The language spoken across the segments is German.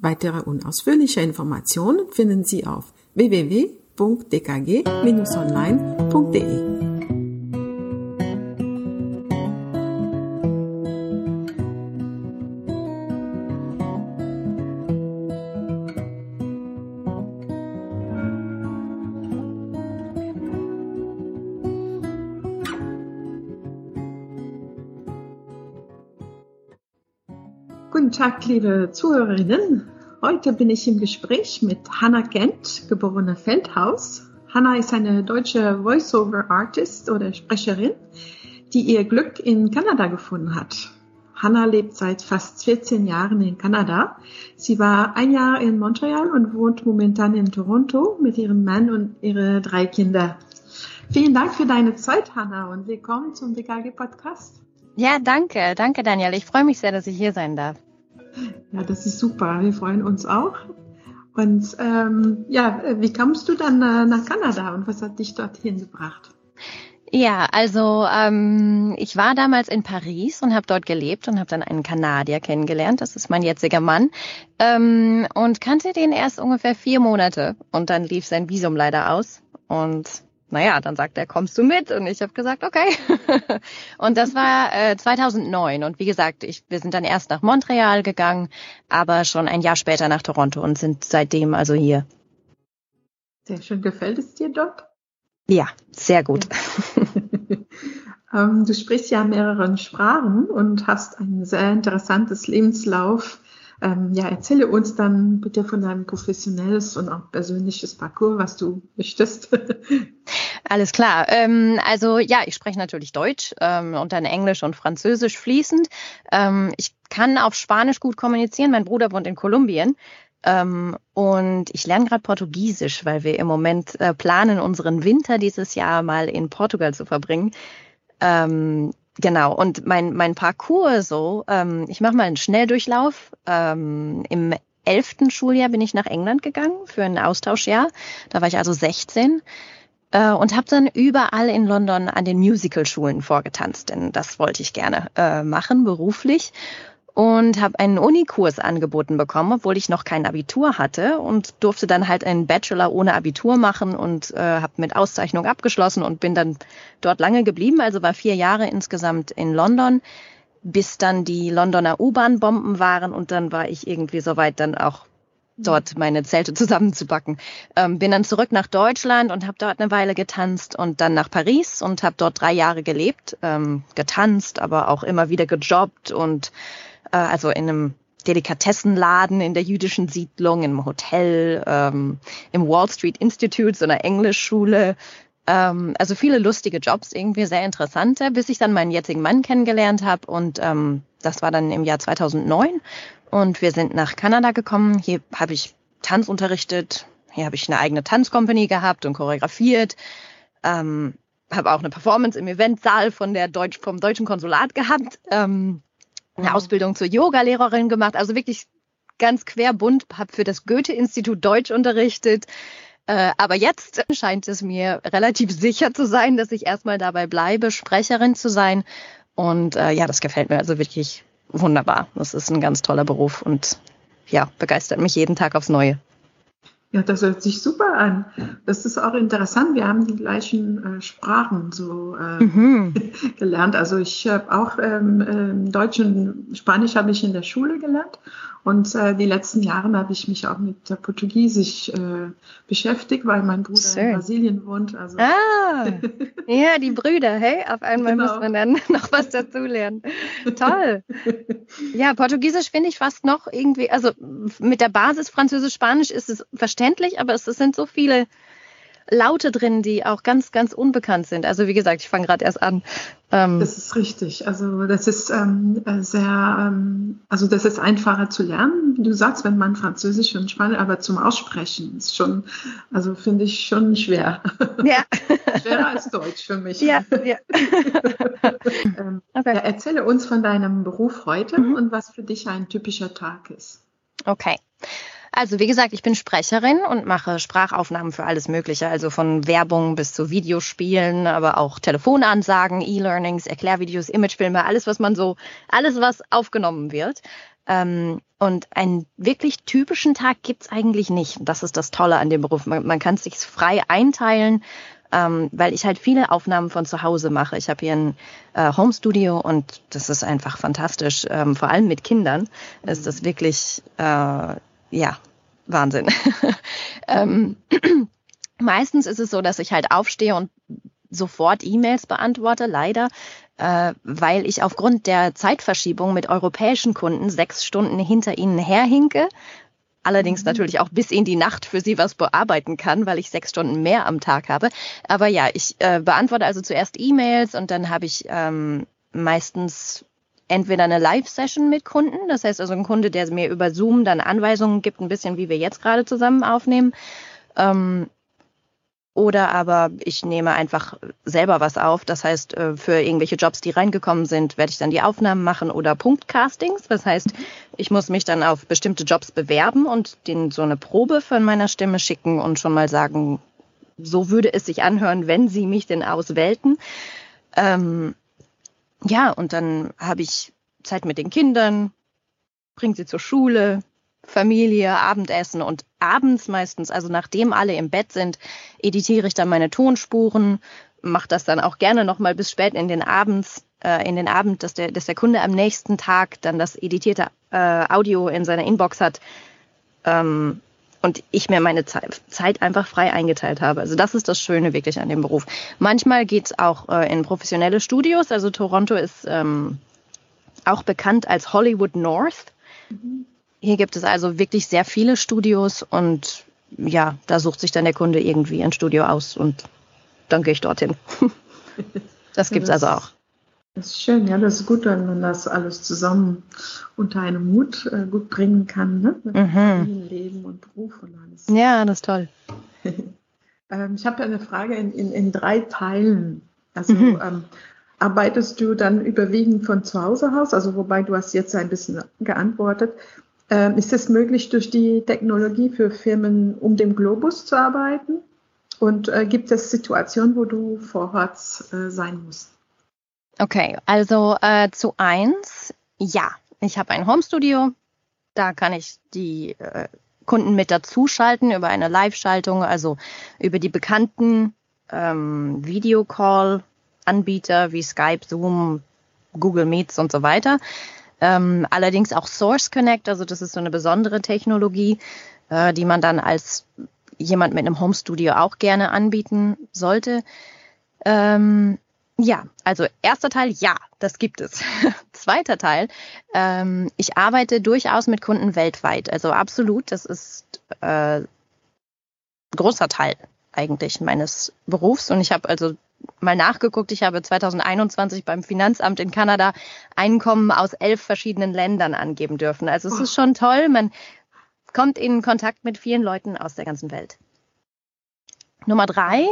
Weitere und ausführliche Informationen finden Sie auf www.dkg-online.de. Tag, liebe Zuhörerinnen. Heute bin ich im Gespräch mit Hannah Kent, geborene Feldhaus. Hannah ist eine deutsche Voice-over-Artist oder Sprecherin, die ihr Glück in Kanada gefunden hat. Hannah lebt seit fast 14 Jahren in Kanada. Sie war ein Jahr in Montreal und wohnt momentan in Toronto mit ihrem Mann und ihre drei Kinder. Vielen Dank für deine Zeit, Hannah, und willkommen zum DKG Podcast. Ja, danke, danke Daniel. Ich freue mich sehr, dass ich hier sein darf. Ja, das ist super. Wir freuen uns auch. Und ähm, ja, wie kamst du dann äh, nach Kanada und was hat dich dorthin gebracht? Ja, also ähm, ich war damals in Paris und habe dort gelebt und habe dann einen Kanadier kennengelernt. Das ist mein jetziger Mann ähm, und kannte den erst ungefähr vier Monate und dann lief sein Visum leider aus und naja, dann sagt er, kommst du mit? Und ich habe gesagt, okay. und das war äh, 2009. Und wie gesagt, ich, wir sind dann erst nach Montreal gegangen, aber schon ein Jahr später nach Toronto und sind seitdem also hier. Sehr schön. Gefällt es dir dort? Ja, sehr gut. ähm, du sprichst ja mehreren Sprachen und hast ein sehr interessantes Lebenslauf ähm, ja, erzähle uns dann bitte von deinem professionelles und auch persönliches Parcours, was du möchtest. Alles klar. Ähm, also ja, ich spreche natürlich Deutsch ähm, und dann Englisch und Französisch fließend. Ähm, ich kann auf Spanisch gut kommunizieren. Mein Bruder wohnt in Kolumbien. Ähm, und ich lerne gerade Portugiesisch, weil wir im Moment äh, planen, unseren Winter dieses Jahr mal in Portugal zu verbringen. Ähm, Genau, und mein, mein Parcours so, ähm, ich mache mal einen Schnelldurchlauf. Ähm, Im elften Schuljahr bin ich nach England gegangen für ein Austauschjahr. Da war ich also 16 äh, und habe dann überall in London an den Musicalschulen vorgetanzt, denn das wollte ich gerne äh, machen beruflich. Und habe einen Unikurs angeboten bekommen, obwohl ich noch kein Abitur hatte und durfte dann halt einen Bachelor ohne Abitur machen und äh, habe mit Auszeichnung abgeschlossen und bin dann dort lange geblieben, also war vier Jahre insgesamt in London, bis dann die Londoner U-Bahn-Bomben waren und dann war ich irgendwie soweit dann auch dort meine Zelte zusammenzubacken. Ähm, bin dann zurück nach Deutschland und habe dort eine Weile getanzt und dann nach Paris und habe dort drei Jahre gelebt, ähm, getanzt, aber auch immer wieder gejobbt und äh, also in einem Delikatessenladen in der jüdischen Siedlung, im Hotel, ähm, im Wall Street Institute, so einer Englischschule. Ähm, also viele lustige Jobs, irgendwie sehr interessante, bis ich dann meinen jetzigen Mann kennengelernt habe. Und ähm, das war dann im Jahr 2009. Und wir sind nach Kanada gekommen. Hier habe ich Tanz unterrichtet. Hier habe ich eine eigene Tanzcompany gehabt und choreografiert. Ähm, habe auch eine Performance im Eventsaal von der Deutsch, vom deutschen Konsulat gehabt. Ähm, eine Ausbildung zur Yoga-Lehrerin gemacht, also wirklich ganz querbunt, habe für das Goethe-Institut Deutsch unterrichtet. Äh, aber jetzt scheint es mir relativ sicher zu sein, dass ich erstmal dabei bleibe, Sprecherin zu sein. Und äh, ja, das gefällt mir also wirklich wunderbar. Das ist ein ganz toller Beruf und ja, begeistert mich jeden Tag aufs Neue. Ja, das hört sich super an. Das ist auch interessant. Wir haben die gleichen äh, Sprachen so äh, mhm. gelernt. Also ich habe auch ähm, ähm, Deutsch und Spanisch habe ich in der Schule gelernt und äh, die letzten Jahre habe ich mich auch mit äh, Portugiesisch äh, beschäftigt, weil mein Bruder Schön. in Brasilien wohnt. Also. Ah, ja, die Brüder, hey, auf einmal genau. muss man dann noch was dazulernen. Toll. Ja, Portugiesisch finde ich fast noch irgendwie, also mit der Basis Französisch-Spanisch ist es verständlich, aber es, es sind so viele Laute drin, die auch ganz, ganz unbekannt sind. Also wie gesagt, ich fange gerade erst an. Ähm, das ist richtig. Also das ist ähm, äh, sehr, ähm, also das ist einfacher zu lernen, du sagst, wenn man Französisch und Spanisch, aber zum Aussprechen ist schon, also finde ich schon schwer. Ja. Schwerer als Deutsch für mich. Ja, ja. ähm, okay. ja erzähle uns von deinem Beruf heute mhm. und was für dich ein typischer Tag ist. Okay. Also wie gesagt, ich bin Sprecherin und mache Sprachaufnahmen für alles Mögliche, also von Werbung bis zu Videospielen, aber auch Telefonansagen, E-Learnings, Erklärvideos, Imagefilme, alles, was man so, alles, was aufgenommen wird. Ähm, und einen wirklich typischen Tag gibt's eigentlich nicht. Das ist das Tolle an dem Beruf. Man, man kann sich frei einteilen, ähm, weil ich halt viele Aufnahmen von zu Hause mache. Ich habe hier ein äh, Home Studio und das ist einfach fantastisch. Ähm, vor allem mit Kindern ist das wirklich äh, ja, Wahnsinn. ähm, meistens ist es so, dass ich halt aufstehe und sofort E-Mails beantworte, leider, äh, weil ich aufgrund der Zeitverschiebung mit europäischen Kunden sechs Stunden hinter ihnen herhinke. Allerdings mhm. natürlich auch bis in die Nacht für sie was bearbeiten kann, weil ich sechs Stunden mehr am Tag habe. Aber ja, ich äh, beantworte also zuerst E-Mails und dann habe ich ähm, meistens entweder eine Live-Session mit Kunden, das heißt also ein Kunde, der mir über Zoom dann Anweisungen gibt, ein bisschen wie wir jetzt gerade zusammen aufnehmen. Ähm, oder aber ich nehme einfach selber was auf. Das heißt, äh, für irgendwelche Jobs, die reingekommen sind, werde ich dann die Aufnahmen machen oder Punktcastings. Das heißt, ich muss mich dann auf bestimmte Jobs bewerben und denen so eine Probe von meiner Stimme schicken und schon mal sagen, so würde es sich anhören, wenn sie mich denn auswählten. Ähm, ja, und dann habe ich Zeit mit den Kindern, bringe sie zur Schule, Familie, Abendessen und abends meistens, also nachdem alle im Bett sind, editiere ich dann meine Tonspuren, mache das dann auch gerne nochmal bis spät in den Abends, äh, in den Abend, dass der, dass der Kunde am nächsten Tag dann das editierte äh, Audio in seiner Inbox hat. Ähm, und ich mir meine Zeit einfach frei eingeteilt habe. Also das ist das Schöne wirklich an dem Beruf. Manchmal geht's auch äh, in professionelle Studios. Also Toronto ist ähm, auch bekannt als Hollywood North. Mhm. Hier gibt es also wirklich sehr viele Studios und ja, da sucht sich dann der Kunde irgendwie ein Studio aus und dann gehe ich dorthin. das gibt's also auch. Das ist schön, ja, das ist gut, wenn man das alles zusammen unter einem Hut äh, gut bringen kann, ne? Mit mhm. Leben und Beruf und alles. Ja, das ist toll. ähm, ich habe eine Frage in, in, in drei Teilen. Also mhm. ähm, arbeitest du dann überwiegend von zu Hause aus? Also wobei du hast jetzt ein bisschen geantwortet. Ähm, ist es möglich, durch die Technologie für Firmen um den Globus zu arbeiten? Und äh, gibt es Situationen, wo du vor Ort äh, sein musst? Okay, also äh, zu eins, ja, ich habe ein Homestudio. Da kann ich die äh, Kunden mit dazuschalten über eine Live-Schaltung, also über die bekannten ähm, Videocall-Anbieter wie Skype, Zoom, Google Meets und so weiter. Ähm, allerdings auch Source Connect, also das ist so eine besondere Technologie, äh, die man dann als jemand mit einem Homestudio auch gerne anbieten sollte. Ähm, ja, also erster Teil, ja, das gibt es. Zweiter Teil, ähm, ich arbeite durchaus mit Kunden weltweit. Also absolut, das ist äh, großer Teil eigentlich meines Berufs. Und ich habe also mal nachgeguckt, ich habe 2021 beim Finanzamt in Kanada Einkommen aus elf verschiedenen Ländern angeben dürfen. Also es ist oh. schon toll, man kommt in Kontakt mit vielen Leuten aus der ganzen Welt. Nummer drei,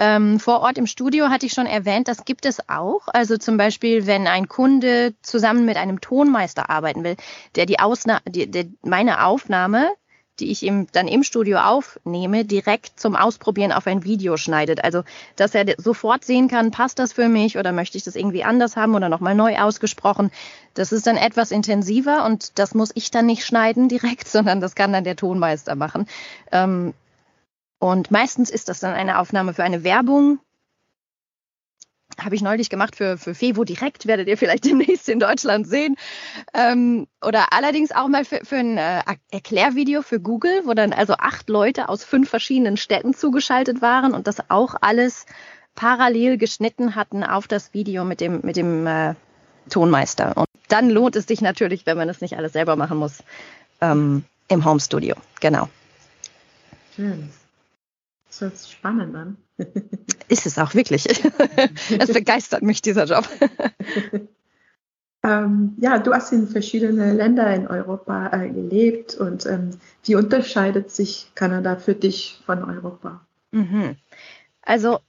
ähm, vor Ort im Studio hatte ich schon erwähnt, das gibt es auch. Also zum Beispiel, wenn ein Kunde zusammen mit einem Tonmeister arbeiten will, der die Ausna die, der meine Aufnahme, die ich ihm dann im Studio aufnehme, direkt zum Ausprobieren auf ein Video schneidet. Also, dass er sofort sehen kann, passt das für mich oder möchte ich das irgendwie anders haben oder nochmal neu ausgesprochen. Das ist dann etwas intensiver und das muss ich dann nicht schneiden direkt, sondern das kann dann der Tonmeister machen. Ähm, und meistens ist das dann eine Aufnahme für eine Werbung. Habe ich neulich gemacht für, für Fevo direkt, werdet ihr vielleicht demnächst in Deutschland sehen. Ähm, oder allerdings auch mal für, für ein äh, Erklärvideo für Google, wo dann also acht Leute aus fünf verschiedenen Städten zugeschaltet waren und das auch alles parallel geschnitten hatten auf das Video mit dem, mit dem äh, Tonmeister. Und dann lohnt es sich natürlich, wenn man das nicht alles selber machen muss, ähm, im Home Studio. Genau. Schön. Das hört sich spannend an. Ist es auch wirklich. Es begeistert mich, dieser Job. Ähm, ja, du hast in verschiedenen Ländern in Europa äh, gelebt und ähm, wie unterscheidet sich Kanada für dich von Europa? Mhm. Also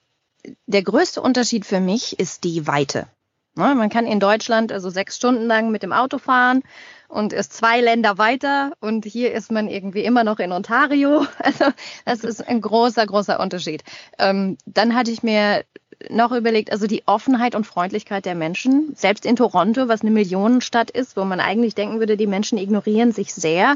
der größte Unterschied für mich ist die Weite. Ne, man kann in Deutschland also sechs Stunden lang mit dem Auto fahren und ist zwei Länder weiter und hier ist man irgendwie immer noch in Ontario. Also das ist ein großer, großer Unterschied. Ähm, dann hatte ich mir noch überlegt, also die Offenheit und Freundlichkeit der Menschen, selbst in Toronto, was eine Millionenstadt ist, wo man eigentlich denken würde, die Menschen ignorieren sich sehr,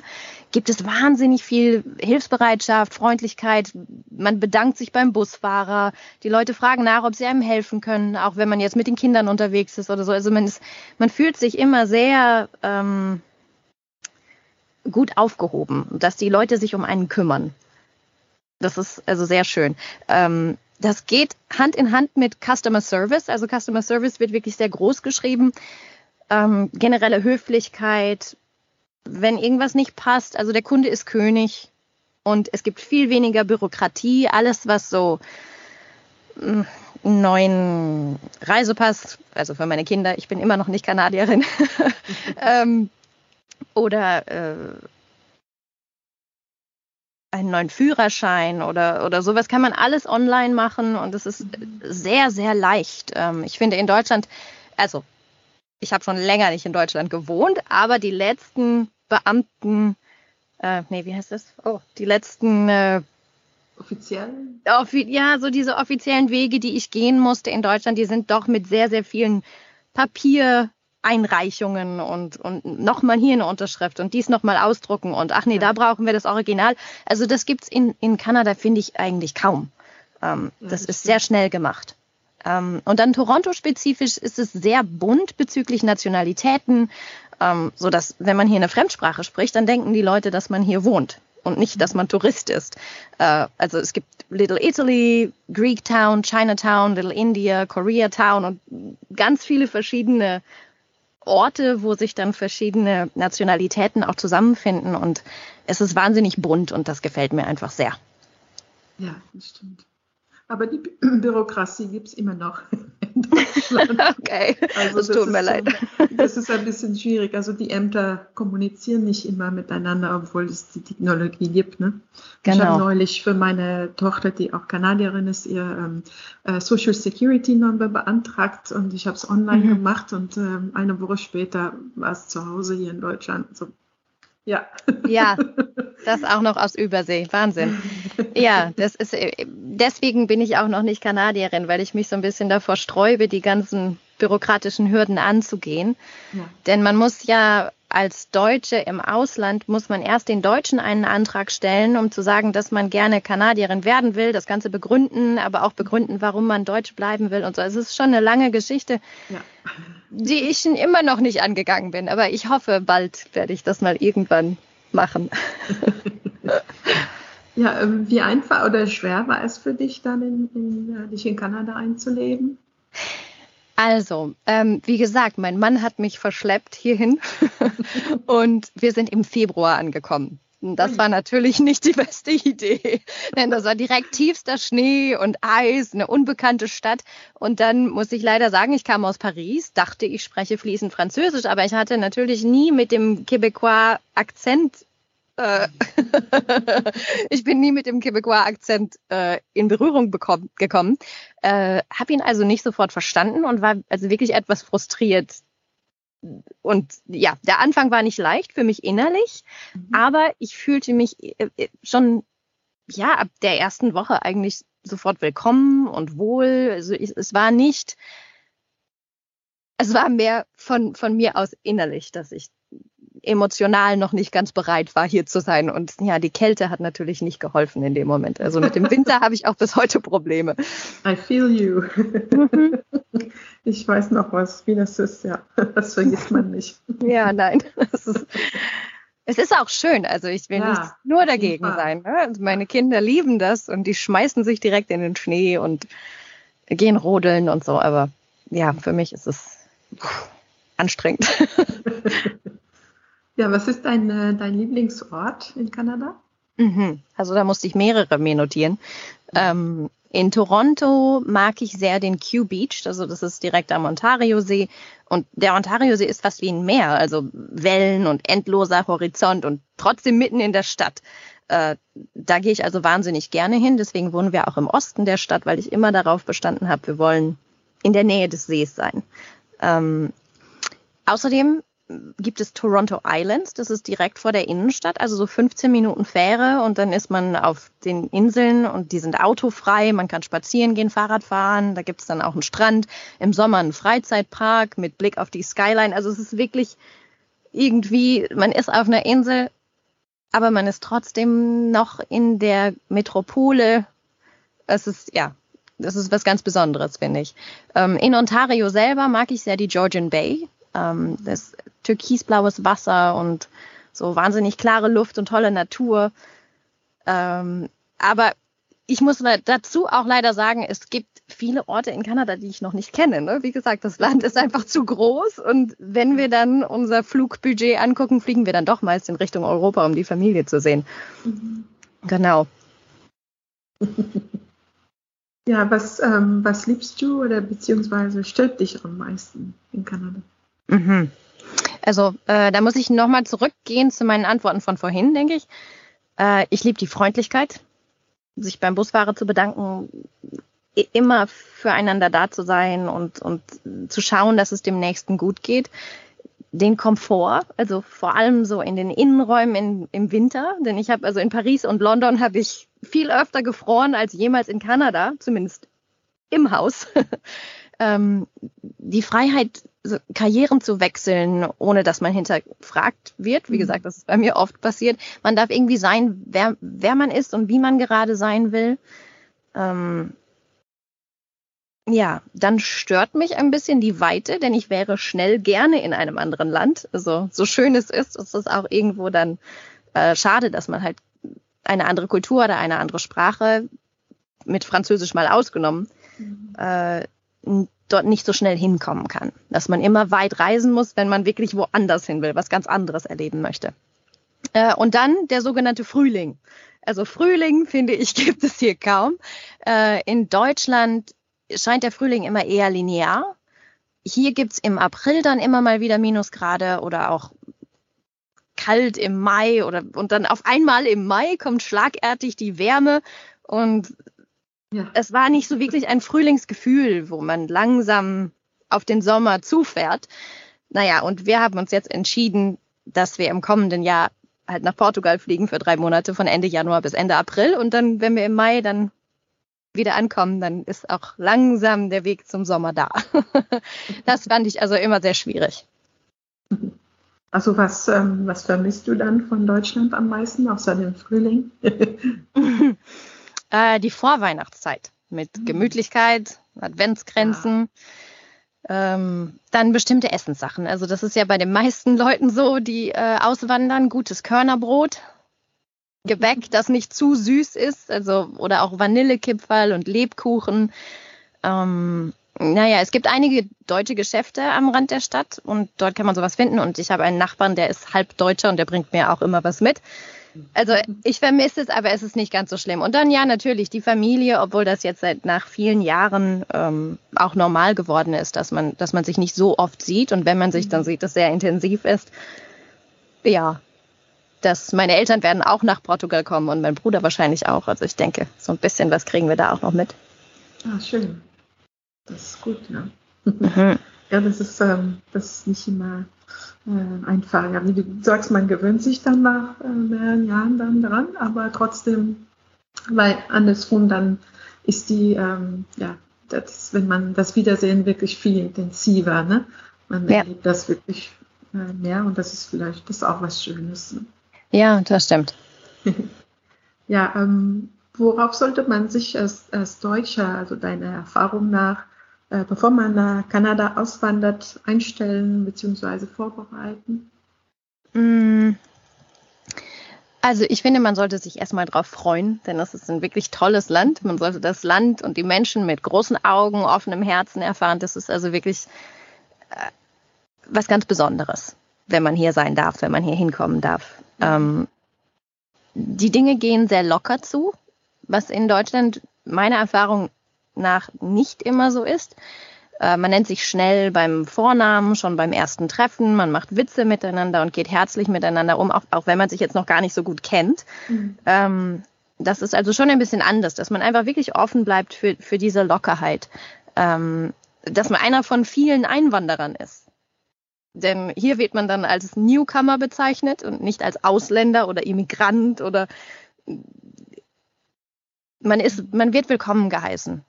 gibt es wahnsinnig viel Hilfsbereitschaft, Freundlichkeit. Man bedankt sich beim Busfahrer. Die Leute fragen nach, ob sie einem helfen können, auch wenn man jetzt mit den Kindern unterwegs ist oder so. Also man ist, man fühlt sich immer sehr ähm, gut aufgehoben, dass die Leute sich um einen kümmern. Das ist also sehr schön. Ähm, das geht Hand in Hand mit Customer Service. Also Customer Service wird wirklich sehr groß geschrieben. Ähm, generelle Höflichkeit, wenn irgendwas nicht passt, also der Kunde ist König und es gibt viel weniger Bürokratie. Alles, was so einen hm, neuen Reisepass, also für meine Kinder, ich bin immer noch nicht Kanadierin, ähm, oder äh, einen neuen Führerschein oder, oder sowas kann man alles online machen und es ist sehr, sehr leicht. Ähm, ich finde in Deutschland, also ich habe schon länger nicht in Deutschland gewohnt, aber die letzten Beamten, äh, nee, wie heißt das? Oh, die letzten äh, offiziellen? Ja, so diese offiziellen Wege, die ich gehen musste in Deutschland, die sind doch mit sehr, sehr vielen Papier Einreichungen und, und nochmal hier eine Unterschrift und dies nochmal ausdrucken und ach nee, da brauchen wir das Original. Also das gibt's in, in Kanada, finde ich, eigentlich kaum. Ähm, das, das ist sehr schnell gemacht. Ähm, und dann Toronto-spezifisch ist es sehr bunt bezüglich Nationalitäten, ähm, so dass wenn man hier eine Fremdsprache spricht, dann denken die Leute, dass man hier wohnt und nicht, dass man Tourist ist. Äh, also es gibt Little Italy, Greek Town, Chinatown, Little India, Korea Town und ganz viele verschiedene Orte, wo sich dann verschiedene Nationalitäten auch zusammenfinden und es ist wahnsinnig bunt und das gefällt mir einfach sehr. Ja, das stimmt. Aber die Bürokratie gibt es immer noch in Deutschland. okay, also das, das tut mir leid. das ist ein bisschen schwierig. Also die Ämter kommunizieren nicht immer miteinander, obwohl es die Technologie gibt. Ne? Genau. Ich habe neulich für meine Tochter, die auch Kanadierin ist, ihr ähm, äh, Social Security Number beantragt und ich habe es online mhm. gemacht und ähm, eine Woche später war es zu Hause hier in Deutschland. So ja. Ja, das auch noch aus Übersee. Wahnsinn. Ja, das ist, äh, deswegen bin ich auch noch nicht Kanadierin, weil ich mich so ein bisschen davor sträube, die ganzen bürokratischen Hürden anzugehen. Ja. Denn man muss ja als Deutsche im Ausland muss man erst den Deutschen einen Antrag stellen, um zu sagen, dass man gerne Kanadierin werden will, das Ganze begründen, aber auch begründen, warum man Deutsch bleiben will und so. Also es ist schon eine lange Geschichte, ja. die ich immer noch nicht angegangen bin. Aber ich hoffe, bald werde ich das mal irgendwann machen. ja, ähm, wie einfach oder schwer war es für dich, dann in, in, äh, dich in Kanada einzuleben? Also, ähm, wie gesagt, mein Mann hat mich verschleppt hierhin und wir sind im Februar angekommen. Das war natürlich nicht die beste Idee, denn das war direkt tiefster Schnee und Eis, eine unbekannte Stadt. Und dann muss ich leider sagen, ich kam aus Paris, dachte, ich spreche fließend Französisch, aber ich hatte natürlich nie mit dem Quebecois Akzent äh, ich bin nie mit dem Quebecois-Akzent äh, in Berührung bekommen, gekommen, äh, habe ihn also nicht sofort verstanden und war also wirklich etwas frustriert. Und ja, der Anfang war nicht leicht für mich innerlich, mhm. aber ich fühlte mich äh, äh, schon ja ab der ersten Woche eigentlich sofort willkommen und wohl. Also ich, es war nicht, es war mehr von von mir aus innerlich, dass ich emotional noch nicht ganz bereit war, hier zu sein. Und ja, die Kälte hat natürlich nicht geholfen in dem Moment. Also mit dem Winter habe ich auch bis heute Probleme. I feel you. Mhm. Ich weiß noch was, wie das ist, ja. Das vergisst man nicht. Ja, nein. Ist, es ist auch schön. Also ich will ja, nicht nur dagegen sein. Ne? Also meine Kinder lieben das und die schmeißen sich direkt in den Schnee und gehen rodeln und so. Aber ja, für mich ist es anstrengend. Ja, was ist dein, äh, dein Lieblingsort in Kanada? Mhm. Also da musste ich mehrere mir notieren. Ähm, in Toronto mag ich sehr den Q Beach, also das ist direkt am Ontario-See. Und der Ontario-See ist fast wie ein Meer, also Wellen und endloser Horizont und trotzdem mitten in der Stadt. Äh, da gehe ich also wahnsinnig gerne hin. Deswegen wohnen wir auch im Osten der Stadt, weil ich immer darauf bestanden habe, wir wollen in der Nähe des Sees sein. Ähm, außerdem gibt es Toronto Islands. Das ist direkt vor der Innenstadt, also so 15 Minuten Fähre und dann ist man auf den Inseln und die sind autofrei. Man kann spazieren gehen, Fahrrad fahren. Da gibt es dann auch einen Strand. Im Sommer einen Freizeitpark mit Blick auf die Skyline. Also es ist wirklich irgendwie, man ist auf einer Insel, aber man ist trotzdem noch in der Metropole. Es ist, ja, das ist was ganz Besonderes, finde ich. Ähm, in Ontario selber mag ich sehr die Georgian Bay. Ähm, das türkisblaues Wasser und so wahnsinnig klare Luft und tolle Natur. Ähm, aber ich muss dazu auch leider sagen, es gibt viele Orte in Kanada, die ich noch nicht kenne. Ne? Wie gesagt, das Land ist einfach zu groß und wenn wir dann unser Flugbudget angucken, fliegen wir dann doch meist in Richtung Europa, um die Familie zu sehen. Mhm. Genau. Ja, was, ähm, was liebst du oder beziehungsweise stört dich am meisten in Kanada? Mhm. Also äh, da muss ich nochmal zurückgehen zu meinen Antworten von vorhin, denke ich. Äh, ich liebe die Freundlichkeit, sich beim Busfahrer zu bedanken, immer füreinander da zu sein und, und zu schauen, dass es dem Nächsten gut geht. Den Komfort, also vor allem so in den Innenräumen in, im Winter, denn ich habe also in Paris und London habe ich viel öfter gefroren als jemals in Kanada, zumindest im Haus. ähm, die Freiheit, Karrieren zu wechseln, ohne dass man hinterfragt wird. Wie mhm. gesagt, das ist bei mir oft passiert. Man darf irgendwie sein, wer, wer man ist und wie man gerade sein will. Ähm, ja, dann stört mich ein bisschen die Weite, denn ich wäre schnell gerne in einem anderen Land. Also so schön es ist, ist es auch irgendwo dann äh, schade, dass man halt eine andere Kultur oder eine andere Sprache mit Französisch mal ausgenommen mhm. äh, dort nicht so schnell hinkommen kann. Dass man immer weit reisen muss, wenn man wirklich woanders hin will, was ganz anderes erleben möchte. Äh, und dann der sogenannte Frühling. Also Frühling, finde ich, gibt es hier kaum. Äh, in Deutschland scheint der Frühling immer eher linear. Hier gibt's im April dann immer mal wieder Minusgrade oder auch kalt im Mai oder und dann auf einmal im Mai kommt schlagartig die Wärme und ja. Es war nicht so wirklich ein Frühlingsgefühl, wo man langsam auf den Sommer zufährt. Naja, und wir haben uns jetzt entschieden, dass wir im kommenden Jahr halt nach Portugal fliegen für drei Monate von Ende Januar bis Ende April. Und dann, wenn wir im Mai dann wieder ankommen, dann ist auch langsam der Weg zum Sommer da. das fand ich also immer sehr schwierig. Also was, ähm, was vermisst du dann von Deutschland am meisten, außer dem Frühling? Äh, die Vorweihnachtszeit mit mhm. Gemütlichkeit, Adventsgrenzen. Ja. Ähm, dann bestimmte Essenssachen. Also das ist ja bei den meisten Leuten so, die äh, auswandern. Gutes Körnerbrot, Gebäck, das nicht zu süß ist, also oder auch Vanillekipferl und Lebkuchen. Ähm, naja, es gibt einige deutsche Geschäfte am Rand der Stadt und dort kann man sowas finden. Und ich habe einen Nachbarn, der ist halb Deutscher und der bringt mir auch immer was mit. Also ich vermisse es, aber es ist nicht ganz so schlimm. Und dann ja natürlich die Familie, obwohl das jetzt seit nach vielen Jahren ähm, auch normal geworden ist, dass man, dass man sich nicht so oft sieht und wenn man sich dann mhm. sieht, das sehr intensiv ist. Ja, dass meine Eltern werden auch nach Portugal kommen und mein Bruder wahrscheinlich auch. Also ich denke, so ein bisschen was kriegen wir da auch noch mit. Ah, schön. Das ist gut, ja. Mhm. Ja, das ist, ähm, das ist nicht immer äh, einfach. Ja, wie du sagst, man gewöhnt sich dann nach äh, mehreren Jahren dann dran, aber trotzdem, weil andersrum dann ist die, ähm, ja, das, wenn man das Wiedersehen wirklich viel intensiver, ne? Man ja. erlebt das wirklich äh, mehr und das ist vielleicht das ist auch was Schönes. Ne? Ja, das stimmt. ja, ähm, worauf sollte man sich als, als Deutscher, also deiner Erfahrung nach, äh, bevor man nach Kanada auswandert, einstellen bzw. vorbereiten? Mm. Also ich finde, man sollte sich erstmal darauf freuen, denn das ist ein wirklich tolles Land. Man sollte das Land und die Menschen mit großen Augen, offenem Herzen erfahren. Das ist also wirklich äh, was ganz Besonderes, wenn man hier sein darf, wenn man hier hinkommen darf. Ähm, die Dinge gehen sehr locker zu, was in Deutschland meiner Erfahrung nach nicht immer so ist. Äh, man nennt sich schnell beim Vornamen, schon beim ersten Treffen, man macht Witze miteinander und geht herzlich miteinander um, auch, auch wenn man sich jetzt noch gar nicht so gut kennt. Mhm. Ähm, das ist also schon ein bisschen anders, dass man einfach wirklich offen bleibt für, für diese Lockerheit. Ähm, dass man einer von vielen Einwanderern ist. Denn hier wird man dann als Newcomer bezeichnet und nicht als Ausländer oder Immigrant oder man ist, man wird willkommen geheißen.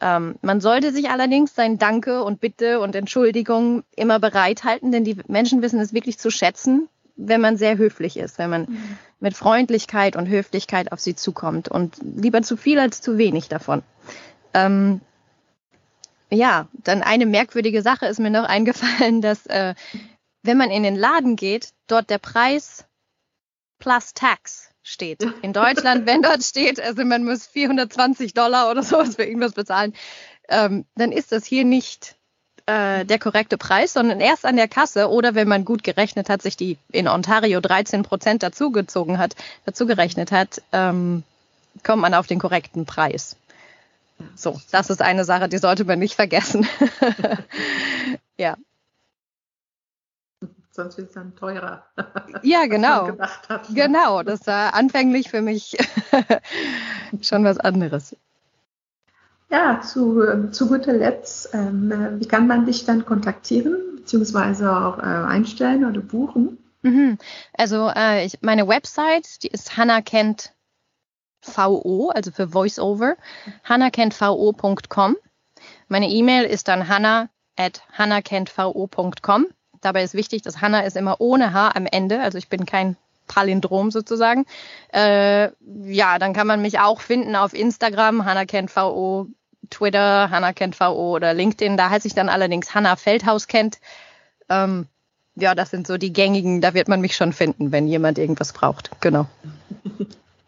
Ähm, man sollte sich allerdings sein Danke und Bitte und Entschuldigung immer bereithalten, denn die Menschen wissen es wirklich zu schätzen, wenn man sehr höflich ist, wenn man mhm. mit Freundlichkeit und Höflichkeit auf sie zukommt und lieber zu viel als zu wenig davon. Ähm, ja, dann eine merkwürdige Sache ist mir noch eingefallen, dass äh, wenn man in den Laden geht, dort der Preis plus Tax steht. In Deutschland, wenn dort steht, also man muss 420 Dollar oder sowas für irgendwas bezahlen, ähm, dann ist das hier nicht äh, der korrekte Preis, sondern erst an der Kasse oder wenn man gut gerechnet hat, sich die in Ontario 13 Prozent dazugezogen hat, dazugerechnet hat, ähm, kommt man auf den korrekten Preis. So, das ist eine Sache, die sollte man nicht vergessen. ja. Sonst wird es dann teurer. Ja, genau. Genau, das war anfänglich für mich schon was anderes. Ja, zu, ähm, zu guter Letzt, ähm, wie kann man dich dann kontaktieren, beziehungsweise auch äh, einstellen oder buchen? Mhm. Also äh, ich, meine Website, die ist Hannah Kent VO, also für Voiceover, hannahkentvo.com. Meine E-Mail ist dann hannah at hannahkentvo.com. Dabei ist wichtig, dass Hannah ist immer ohne H am Ende, also ich bin kein Palindrom sozusagen. Äh, ja, dann kann man mich auch finden auf Instagram, hannahkentvo, Twitter, hannahkentvo oder LinkedIn. Da heiße ich dann allerdings Hannah Feldhaus kennt. Ähm, ja, das sind so die gängigen, da wird man mich schon finden, wenn jemand irgendwas braucht. Genau.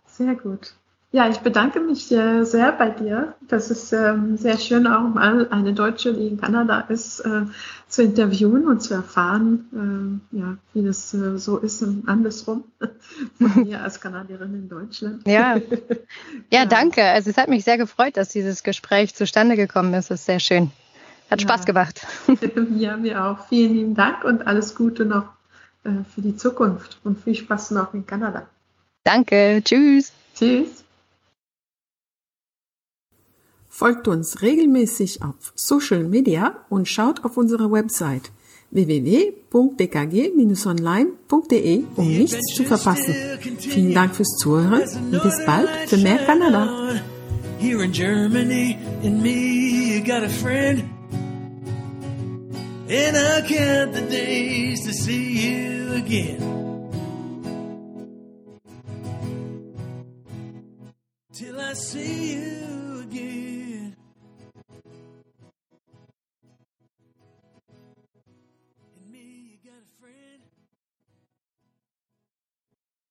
Sehr gut. Ja, ich bedanke mich sehr, sehr bei dir. Das ist ähm, sehr schön, auch mal eine Deutsche, die in Kanada ist, äh, zu interviewen und zu erfahren, äh, ja, wie das äh, so ist und andersrum von mir als Kanadierin in Deutschland. Ja. ja, ja, danke. Also es hat mich sehr gefreut, dass dieses Gespräch zustande gekommen ist. Das ist sehr schön. Hat ja. Spaß gemacht. ja, mir auch. Vielen lieben Dank und alles Gute noch für die Zukunft und viel Spaß noch in Kanada. Danke. Tschüss. Tschüss. Folgt uns regelmäßig auf Social Media und schaut auf unsere Website www.dkg-online.de, um nichts zu verpassen. Vielen Dank fürs Zuhören und bis bald für mehr Kanada. Here in Germany, in me, you got a friend. And I count the days to see you again. Till I see you